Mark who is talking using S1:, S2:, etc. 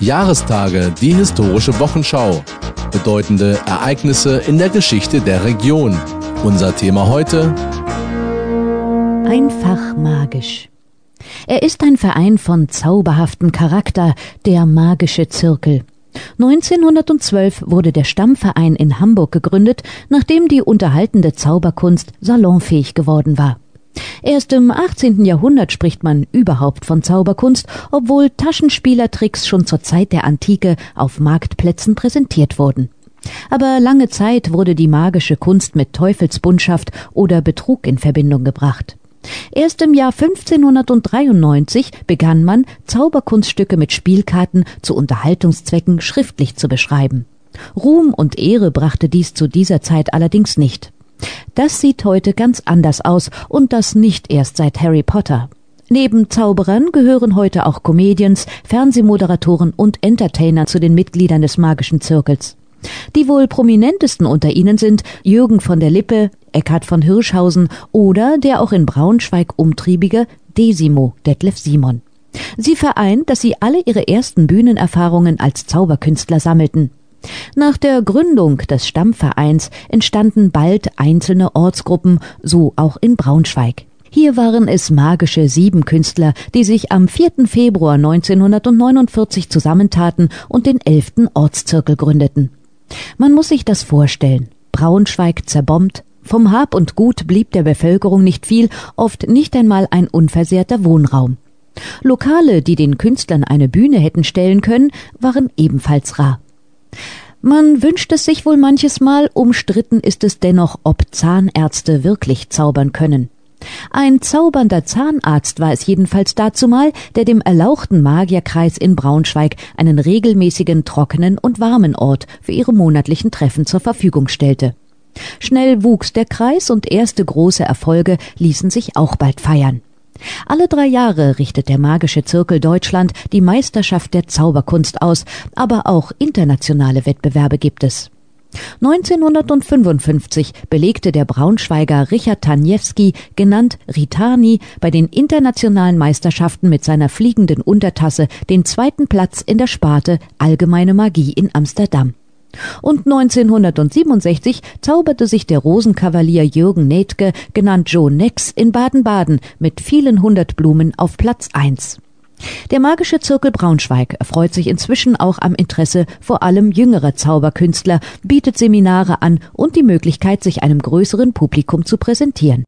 S1: Jahrestage, die historische Wochenschau. Bedeutende Ereignisse in der Geschichte der Region. Unser Thema heute.
S2: Einfach magisch. Er ist ein Verein von zauberhaftem Charakter, der Magische Zirkel. 1912 wurde der Stammverein in Hamburg gegründet, nachdem die unterhaltende Zauberkunst salonfähig geworden war. Erst im 18. Jahrhundert spricht man überhaupt von Zauberkunst, obwohl Taschenspielertricks schon zur Zeit der Antike auf Marktplätzen präsentiert wurden. Aber lange Zeit wurde die magische Kunst mit Teufelsbundschaft oder Betrug in Verbindung gebracht. Erst im Jahr 1593 begann man, Zauberkunststücke mit Spielkarten zu Unterhaltungszwecken schriftlich zu beschreiben. Ruhm und Ehre brachte dies zu dieser Zeit allerdings nicht. Das sieht heute ganz anders aus und das nicht erst seit Harry Potter. Neben Zauberern gehören heute auch Comedians, Fernsehmoderatoren und Entertainer zu den Mitgliedern des magischen Zirkels. Die wohl prominentesten unter ihnen sind Jürgen von der Lippe, Eckhard von Hirschhausen oder der auch in Braunschweig umtriebige Desimo Detlef Simon. Sie vereint, dass sie alle ihre ersten Bühnenerfahrungen als Zauberkünstler sammelten. Nach der Gründung des Stammvereins entstanden bald einzelne Ortsgruppen, so auch in Braunschweig. Hier waren es magische sieben Künstler, die sich am 4. Februar 1949 zusammentaten und den elften Ortszirkel gründeten. Man muss sich das vorstellen. Braunschweig zerbombt, vom Hab und Gut blieb der Bevölkerung nicht viel, oft nicht einmal ein unversehrter Wohnraum. Lokale, die den Künstlern eine Bühne hätten stellen können, waren ebenfalls rar. Man wünscht es sich wohl manches Mal, umstritten ist es dennoch, ob Zahnärzte wirklich zaubern können. Ein zaubernder Zahnarzt war es jedenfalls dazumal, der dem erlauchten Magierkreis in Braunschweig einen regelmäßigen, trockenen und warmen Ort für ihre monatlichen Treffen zur Verfügung stellte. Schnell wuchs der Kreis und erste große Erfolge ließen sich auch bald feiern. Alle drei Jahre richtet der Magische Zirkel Deutschland die Meisterschaft der Zauberkunst aus, aber auch internationale Wettbewerbe gibt es. 1955 belegte der Braunschweiger Richard Taniewski, genannt Ritani, bei den internationalen Meisterschaften mit seiner fliegenden Untertasse den zweiten Platz in der Sparte Allgemeine Magie in Amsterdam. Und 1967 zauberte sich der Rosenkavalier Jürgen Nethke, genannt Joe Nex, in Baden-Baden mit vielen hundert Blumen auf Platz 1. Der magische Zirkel Braunschweig erfreut sich inzwischen auch am Interesse vor allem jüngerer Zauberkünstler, bietet Seminare an und die Möglichkeit, sich einem größeren Publikum zu präsentieren.